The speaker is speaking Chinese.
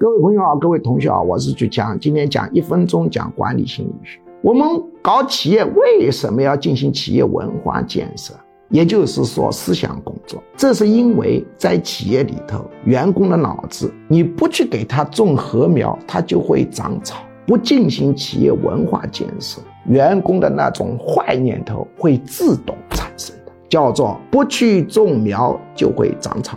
各位朋友好，各位同学好，我是举强，今天讲一分钟讲管理心理学。我们搞企业为什么要进行企业文化建设？也就是说思想工作，这是因为在企业里头，员工的脑子你不去给他种禾苗，他就会长草；不进行企业文化建设，员工的那种坏念头会自动产生的，叫做不去种苗就会长草。